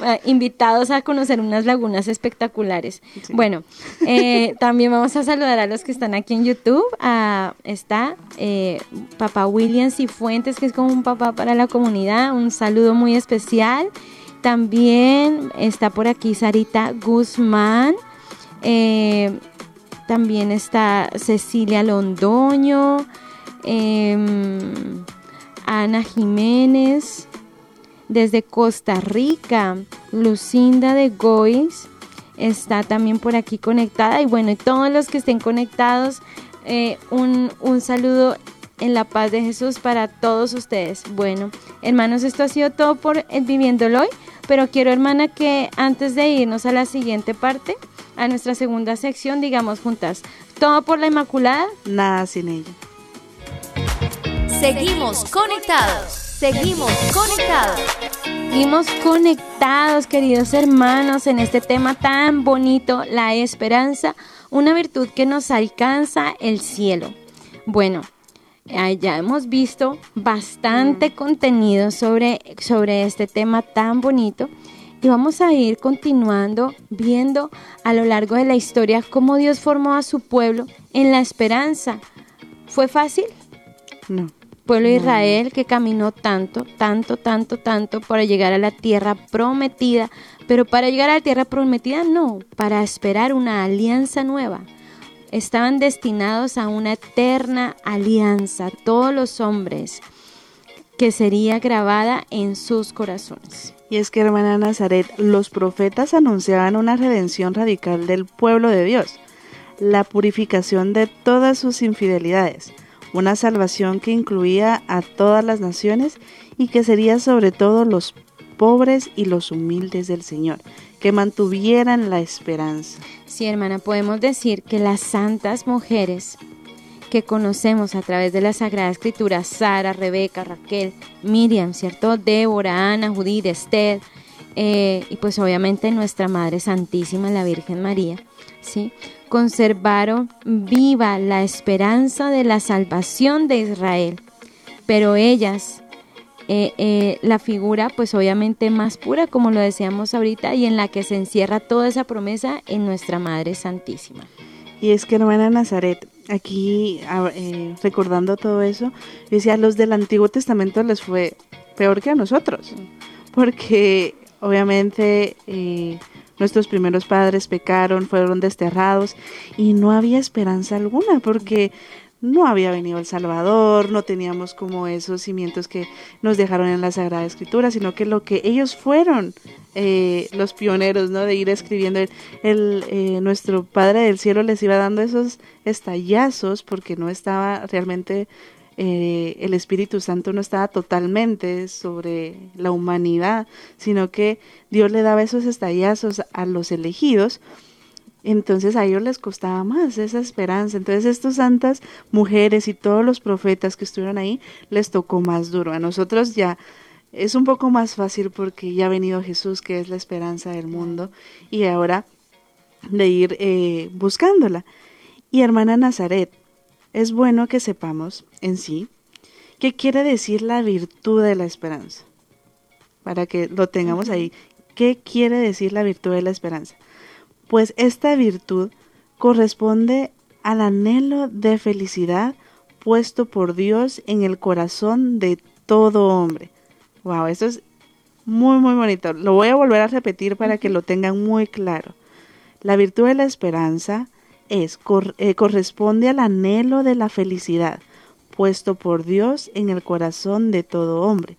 Ah, invitados a conocer unas lagunas espectaculares. Bueno, eh, *laughs* también vamos a saludar a los que están aquí en YouTube. Ah, está eh, Papá Williams y Fuentes, que es como un papá para la comunidad. Un saludo muy especial. También está por aquí Sarita Guzmán. Eh, también está Cecilia Londoño. Em, Ana Jiménez desde Costa Rica, Lucinda de Gois está también por aquí conectada y bueno, y todos los que estén conectados, eh, un, un saludo en la paz de Jesús para todos ustedes. Bueno, hermanos, esto ha sido todo por el Viviéndolo hoy, pero quiero, hermana, que antes de irnos a la siguiente parte, a nuestra segunda sección, digamos juntas, todo por la Inmaculada, nada sin ella. Seguimos conectados. Seguimos conectados. Seguimos conectados, queridos hermanos, en este tema tan bonito, la esperanza, una virtud que nos alcanza el cielo. Bueno, ya hemos visto bastante contenido sobre, sobre este tema tan bonito y vamos a ir continuando viendo a lo largo de la historia cómo Dios formó a su pueblo en la esperanza. ¿Fue fácil? No pueblo de Israel que caminó tanto, tanto, tanto, tanto para llegar a la tierra prometida, pero para llegar a la tierra prometida no, para esperar una alianza nueva. Estaban destinados a una eterna alianza, todos los hombres, que sería grabada en sus corazones. Y es que, hermana Nazaret, los profetas anunciaban una redención radical del pueblo de Dios, la purificación de todas sus infidelidades una salvación que incluía a todas las naciones y que sería sobre todo los pobres y los humildes del Señor, que mantuvieran la esperanza. Sí, hermana, podemos decir que las santas mujeres que conocemos a través de la Sagrada Escritura, Sara, Rebeca, Raquel, Miriam, ¿cierto? Débora, Ana, Judith, Esther, eh, y pues obviamente nuestra Madre Santísima, la Virgen María, ¿sí? Conservaron viva la esperanza de la salvación de Israel, pero ellas, eh, eh, la figura pues obviamente más pura, como lo decíamos ahorita, y en la que se encierra toda esa promesa en nuestra Madre Santísima. Y es que hermana Nazaret, aquí eh, recordando todo eso, decía, a los del Antiguo Testamento les fue peor que a nosotros, porque obviamente Nuestros primeros padres pecaron, fueron desterrados y no había esperanza alguna porque no había venido el Salvador, no teníamos como esos cimientos que nos dejaron en la Sagrada Escritura, sino que lo que ellos fueron eh, los pioneros, ¿no? De ir escribiendo, el, eh, nuestro Padre del Cielo les iba dando esos estallazos porque no estaba realmente eh, el Espíritu Santo no estaba totalmente sobre la humanidad, sino que Dios le daba esos estallazos a los elegidos. Entonces a ellos les costaba más esa esperanza. Entonces estas santas mujeres y todos los profetas que estuvieron ahí les tocó más duro. A nosotros ya es un poco más fácil porque ya ha venido Jesús, que es la esperanza del mundo, y ahora de ir eh, buscándola. Y hermana Nazaret, es bueno que sepamos en sí qué quiere decir la virtud de la esperanza, para que lo tengamos ahí. ¿Qué quiere decir la virtud de la esperanza? Pues esta virtud corresponde al anhelo de felicidad puesto por Dios en el corazón de todo hombre. Wow, eso es muy, muy bonito. Lo voy a volver a repetir para que lo tengan muy claro. La virtud de la esperanza es, eh, corresponde al anhelo de la felicidad puesto por Dios en el corazón de todo hombre.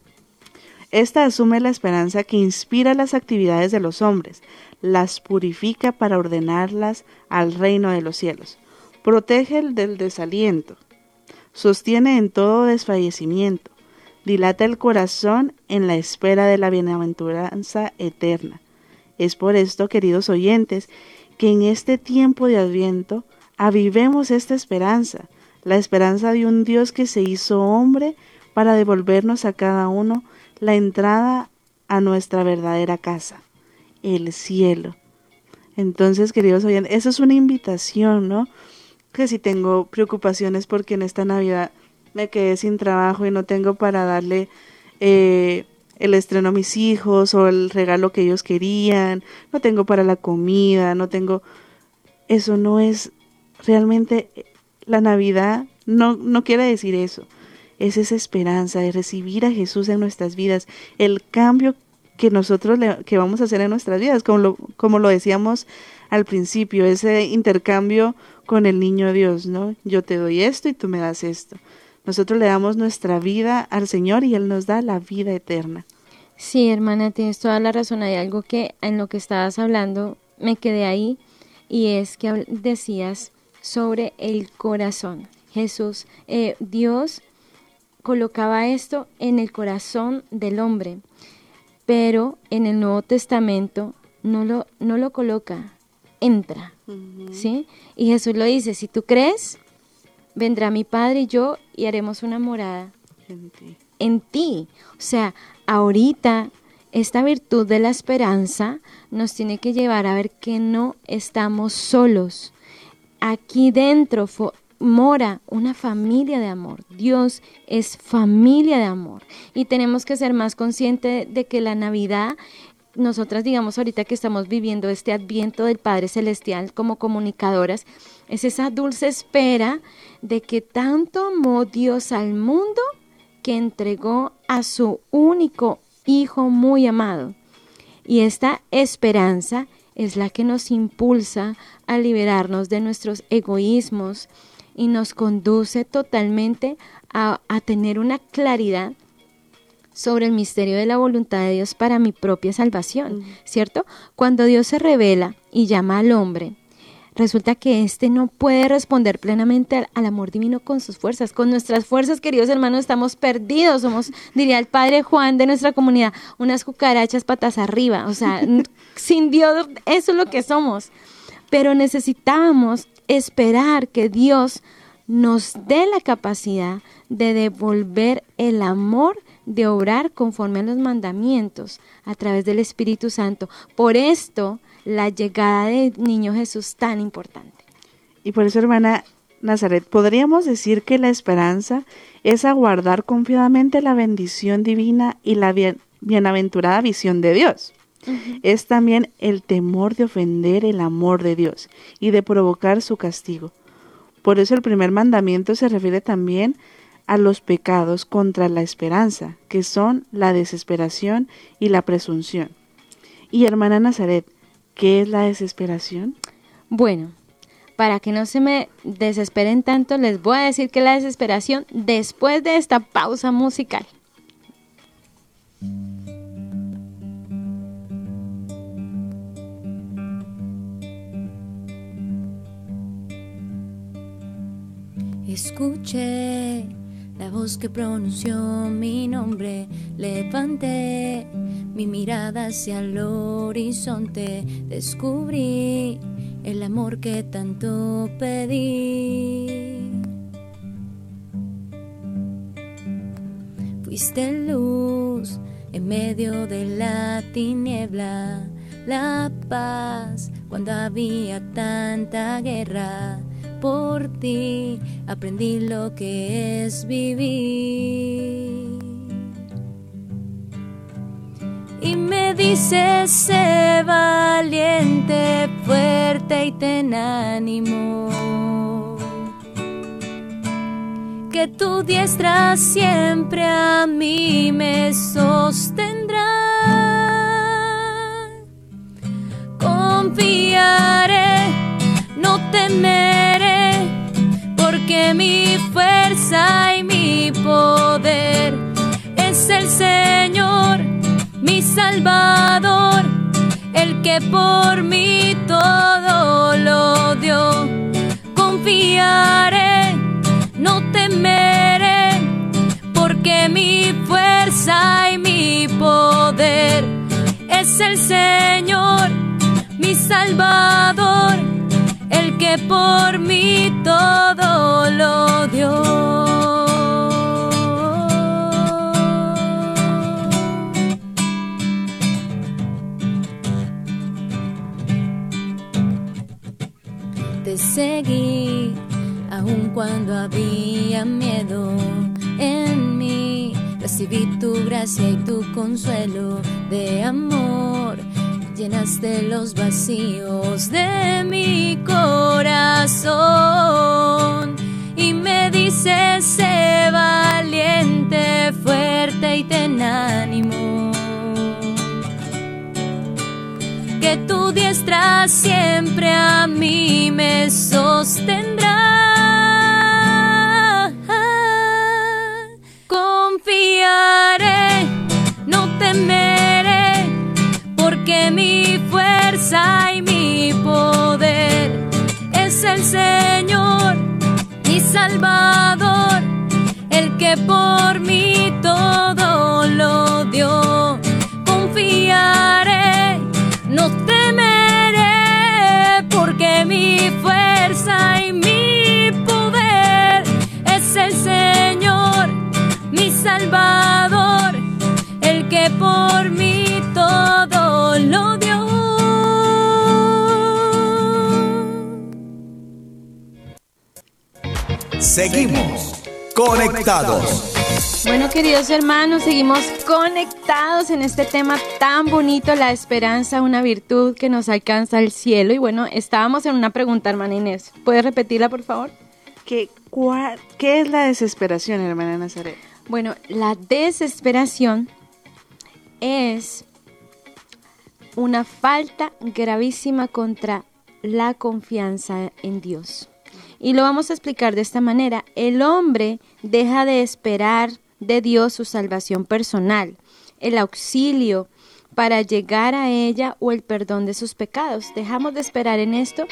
Esta asume la esperanza que inspira las actividades de los hombres, las purifica para ordenarlas al reino de los cielos, protege del desaliento, sostiene en todo desfallecimiento, dilata el corazón en la espera de la bienaventuranza eterna. Es por esto, queridos oyentes, que en este tiempo de Adviento avivemos esta esperanza, la esperanza de un Dios que se hizo hombre para devolvernos a cada uno la entrada a nuestra verdadera casa, el cielo. Entonces, queridos oyentes, eso es una invitación, ¿no? Que si tengo preocupaciones porque en esta Navidad me quedé sin trabajo y no tengo para darle eh, el estreno a mis hijos o el regalo que ellos querían, no tengo para la comida, no tengo... Eso no es realmente la Navidad, no, no quiere decir eso es esa esperanza de recibir a Jesús en nuestras vidas, el cambio que nosotros le, que vamos a hacer en nuestras vidas, como lo, como lo decíamos al principio, ese intercambio con el niño Dios, ¿no? Yo te doy esto y tú me das esto. Nosotros le damos nuestra vida al Señor y Él nos da la vida eterna. Sí, hermana, tienes toda la razón. Hay algo que en lo que estabas hablando me quedé ahí y es que decías sobre el corazón. Jesús, eh, Dios colocaba esto en el corazón del hombre, pero en el Nuevo Testamento no lo, no lo coloca, entra, ¿sí? Y Jesús lo dice, si tú crees, vendrá mi Padre y yo y haremos una morada en ti. En ti. O sea, ahorita esta virtud de la esperanza nos tiene que llevar a ver que no estamos solos. Aquí dentro mora una familia de amor. Dios es familia de amor. Y tenemos que ser más conscientes de que la Navidad, nosotras digamos ahorita que estamos viviendo este adviento del Padre Celestial como comunicadoras, es esa dulce espera de que tanto amó Dios al mundo que entregó a su único Hijo muy amado. Y esta esperanza es la que nos impulsa a liberarnos de nuestros egoísmos, y nos conduce totalmente a, tener una claridad sobre el misterio de la voluntad de Dios para mi propia salvación, ¿cierto? Cuando Dios se revela y llama al hombre, resulta que éste no puede responder plenamente al, al, amor divino con sus fuerzas. Con nuestras fuerzas, queridos hermanos, estamos perdidos. Somos, diría el padre Juan de nuestra comunidad, unas cucarachas patas arriba. O sea, *laughs* sin Dios, eso es lo que somos. Pero necesitamos esperar que Dios nos dé la capacidad de devolver el amor de obrar conforme a los mandamientos a través del Espíritu Santo. Por esto, la llegada del niño Jesús tan importante. Y por eso, hermana Nazaret, podríamos decir que la esperanza es aguardar confiadamente la bendición divina y la bienaventurada visión de Dios es también el temor de ofender el amor de Dios y de provocar su castigo. Por eso el primer mandamiento se refiere también a los pecados contra la esperanza, que son la desesperación y la presunción. Y hermana Nazaret, ¿qué es la desesperación? Bueno, para que no se me desesperen tanto, les voy a decir que la desesperación después de esta pausa musical. Escuché la voz que pronunció mi nombre, levanté mi mirada hacia el horizonte, descubrí el amor que tanto pedí. Fuiste luz en medio de la tiniebla, la paz cuando había tanta guerra por ti aprendí lo que es vivir. Y me dices, sé valiente, fuerte y ten ánimo. Que tu diestra siempre a mí me sostendrá. Confiaré, no temeré que mi fuerza y mi poder. Es el Señor, mi Salvador, el que por mí todo lo dio. Confiaré, no temeré, porque mi fuerza y mi poder es el Señor, mi Salvador que por mí todo lo dio. Te seguí aun cuando había miedo en mí. Recibí tu gracia y tu consuelo de amor llenaste los vacíos de mi corazón y me dices, sé valiente, fuerte y ten ánimo. Que tu diestra siempre a mí me sostendrá. Confiaré, no temeré que mi fuerza y mi poder es el Señor, mi Salvador, el que por mí todo lo dio. Confiaré, no temeré, porque mi fuerza y mi poder es el Señor, mi Salvador, el que por mí Seguimos conectados. Bueno, queridos hermanos, seguimos conectados en este tema tan bonito, la esperanza, una virtud que nos alcanza al cielo. Y bueno, estábamos en una pregunta, hermana Inés. ¿Puedes repetirla, por favor? ¿Qué, ¿Qué es la desesperación, hermana Nazaret? Bueno, la desesperación es una falta gravísima contra la confianza en Dios. Y lo vamos a explicar de esta manera. El hombre deja de esperar de Dios su salvación personal, el auxilio para llegar a ella o el perdón de sus pecados. Dejamos de esperar en esto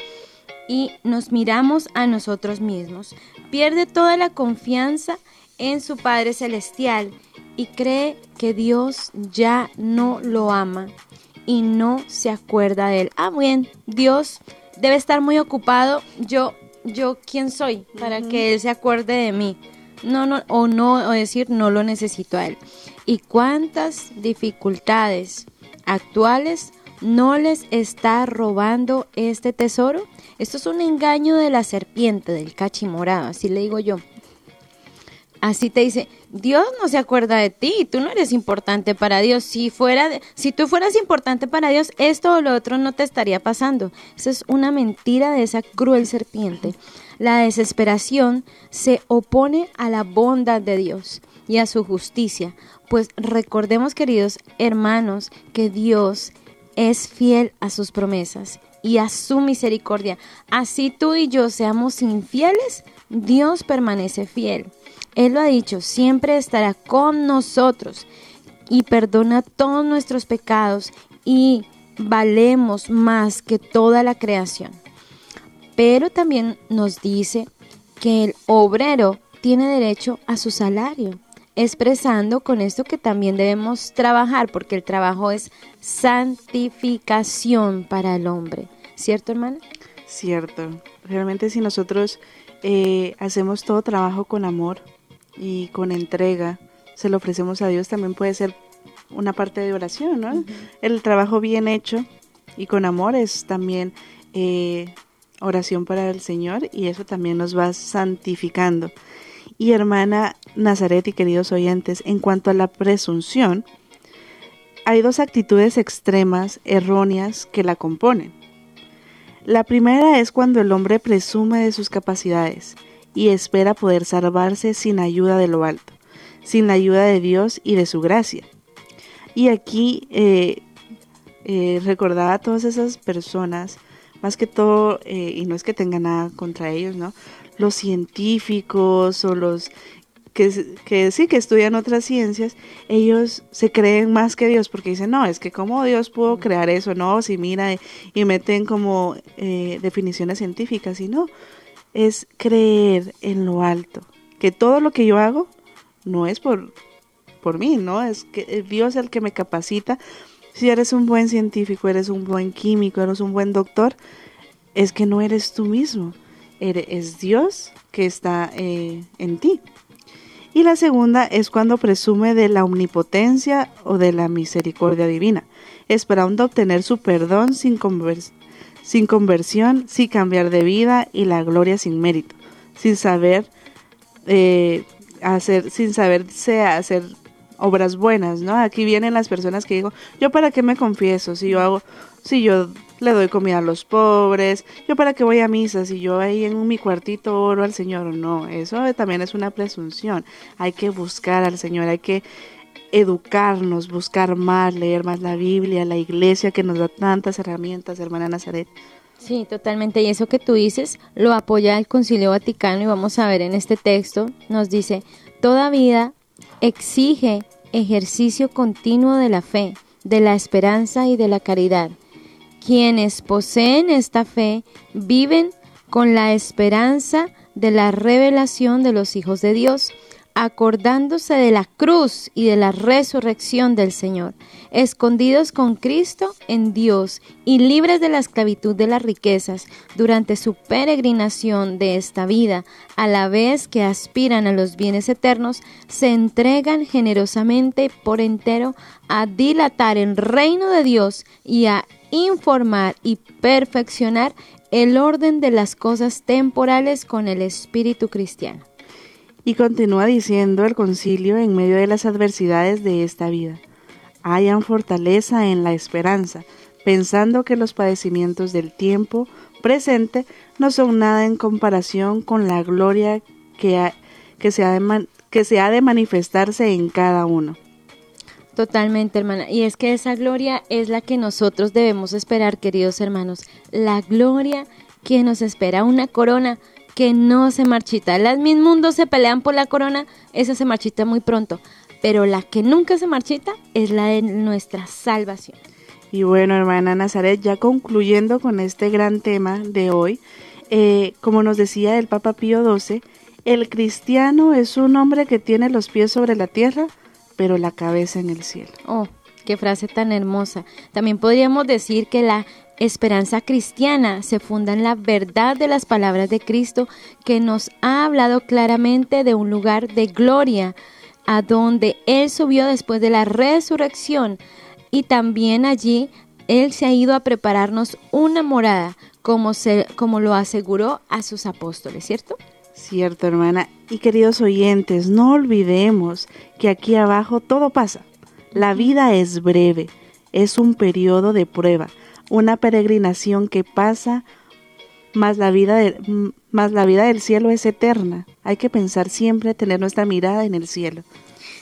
y nos miramos a nosotros mismos. Pierde toda la confianza en su Padre Celestial y cree que Dios ya no lo ama y no se acuerda de él. Ah, bien, Dios debe estar muy ocupado. Yo, yo, ¿quién soy para que él se acuerde de mí? No, no, o no, o decir, no lo necesito a él. ¿Y cuántas dificultades actuales no les está robando este tesoro? Esto es un engaño de la serpiente, del cachimorado, así le digo yo. Así te dice, Dios no se acuerda de ti, tú no eres importante para Dios. Si fuera, si tú fueras importante para Dios, esto o lo otro no te estaría pasando. Esa es una mentira de esa cruel serpiente. La desesperación se opone a la bondad de Dios y a su justicia. Pues recordemos, queridos hermanos, que Dios es fiel a sus promesas y a su misericordia. Así tú y yo seamos infieles, Dios permanece fiel. Él lo ha dicho, siempre estará con nosotros y perdona todos nuestros pecados y valemos más que toda la creación. Pero también nos dice que el obrero tiene derecho a su salario, expresando con esto que también debemos trabajar, porque el trabajo es santificación para el hombre. ¿Cierto, hermana? Cierto. Realmente si nosotros eh, hacemos todo trabajo con amor, y con entrega se lo ofrecemos a Dios, también puede ser una parte de oración, ¿no? El trabajo bien hecho y con amor es también eh, oración para el Señor y eso también nos va santificando. Y hermana Nazaret y queridos oyentes, en cuanto a la presunción, hay dos actitudes extremas, erróneas, que la componen. La primera es cuando el hombre presume de sus capacidades y espera poder salvarse sin ayuda de lo alto, sin la ayuda de Dios y de su gracia. Y aquí eh, eh, recordaba a todas esas personas más que todo, eh, y no es que tenga nada contra ellos, ¿no? Los científicos o los que, que, sí, que estudian otras ciencias, ellos se creen más que Dios porque dicen, no, es que cómo Dios pudo crear eso, no, si mira y, meten como eh, definiciones científicas, y no, es creer en lo alto, que todo lo que yo hago no es por, por mí, ¿no? Es que Dios es el que me capacita. Si eres un buen científico, eres un buen químico, eres un buen doctor, es que no eres tú mismo, eres, es Dios que está eh, en ti. Y la segunda es cuando presume de la omnipotencia o de la misericordia divina, esperando obtener su perdón sin, conversión, sin cambiar de vida y la gloria sin mérito, sin saber eh, hacer, sin saberse hacer obras buenas, ¿no? Aquí vienen las personas que digo, yo para qué me confieso si yo hago, si yo le doy comida a los pobres, yo para qué voy a misa si yo ahí en mi cuartito oro al Señor, no, eso también es una presunción, hay que buscar al Señor, hay que educarnos, buscar más, leer más la Biblia, la iglesia que nos da tantas herramientas, hermana Nazaret. Sí, totalmente. Y eso que tú dices lo apoya el Concilio Vaticano y vamos a ver en este texto, nos dice, toda vida exige ejercicio continuo de la fe, de la esperanza y de la caridad. Quienes poseen esta fe viven con la esperanza de la revelación de los hijos de Dios acordándose de la cruz y de la resurrección del Señor, escondidos con Cristo en Dios y libres de la esclavitud de las riquezas durante su peregrinación de esta vida, a la vez que aspiran a los bienes eternos, se entregan generosamente por entero a dilatar el reino de Dios y a informar y perfeccionar el orden de las cosas temporales con el espíritu cristiano. Y continúa diciendo el concilio en medio de las adversidades de esta vida. Hayan fortaleza en la esperanza, pensando que los padecimientos del tiempo presente no son nada en comparación con la gloria que, que, se, ha de que se ha de manifestarse en cada uno. Totalmente, hermana. Y es que esa gloria es la que nosotros debemos esperar, queridos hermanos. La gloria que nos espera, una corona que no se marchita. Las mil mundos se pelean por la corona, esa se marchita muy pronto, pero la que nunca se marchita es la de nuestra salvación. Y bueno, hermana Nazaret, ya concluyendo con este gran tema de hoy, eh, como nos decía el Papa Pío XII, el cristiano es un hombre que tiene los pies sobre la tierra, pero la cabeza en el cielo. Oh, qué frase tan hermosa. También podríamos decir que la esperanza cristiana se funda en la verdad de las palabras de Cristo que nos ha hablado claramente de un lugar de gloria a donde Él subió después de la resurrección y también allí Él se ha ido a prepararnos una morada como, se, como lo aseguró a sus apóstoles, ¿cierto? Cierto, hermana. Y queridos oyentes, no olvidemos que aquí abajo todo pasa. La vida es breve, es un periodo de prueba una peregrinación que pasa, más la vida, más la vida del cielo es eterna. Hay que pensar siempre, tener nuestra mirada en el cielo.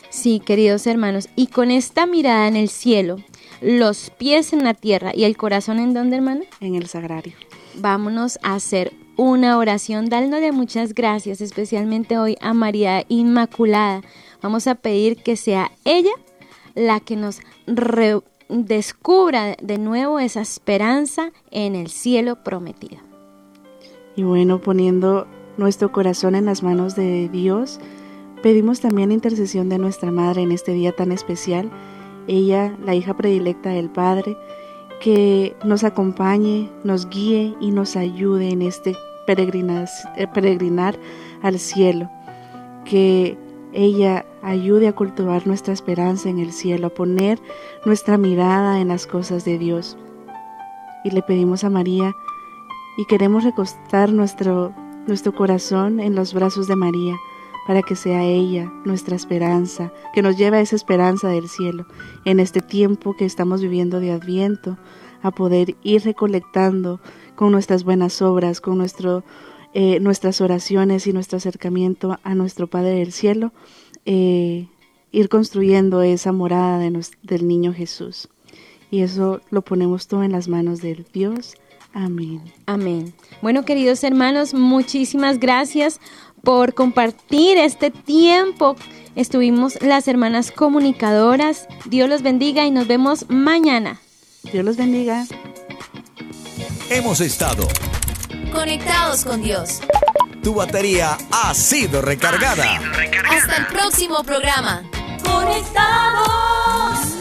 Sí, queridos hermanos, y con esta mirada en el cielo, los pies en la tierra y el corazón en dónde, hermano? En el sagrario. Vámonos a hacer una oración dándole muchas gracias, especialmente hoy a María Inmaculada. Vamos a pedir que sea ella la que nos descubra de nuevo esa esperanza en el cielo prometido. Y bueno, poniendo nuestro corazón en las manos de Dios, pedimos también intercesión de nuestra Madre en este día tan especial, ella, la hija predilecta del Padre, que nos acompañe, nos guíe y nos ayude en este eh, peregrinar al cielo, que ella ayude a cultivar nuestra esperanza en el cielo, a poner nuestra mirada en las cosas de Dios. Y le pedimos a María y queremos recostar nuestro, nuestro corazón en los brazos de María para que sea ella nuestra esperanza, que nos lleve a esa esperanza del cielo en este tiempo que estamos viviendo de adviento, a poder ir recolectando con nuestras buenas obras, con nuestro eh, nuestras oraciones y nuestro acercamiento a nuestro Padre del Cielo, eh, ir construyendo esa morada del niño Jesús. Y eso lo ponemos todo en las manos del Dios Amén. Amén. Bueno, queridos hermanos, muchísimas gracias por compartir este tiempo. Estuvimos las hermanas comunicadoras. Dios los bendiga y nos vemos mañana. Dios los bendiga. Hemos estado Conectados con Dios. Tu batería ha sido recargada. Hasta el próximo programa. Conectados.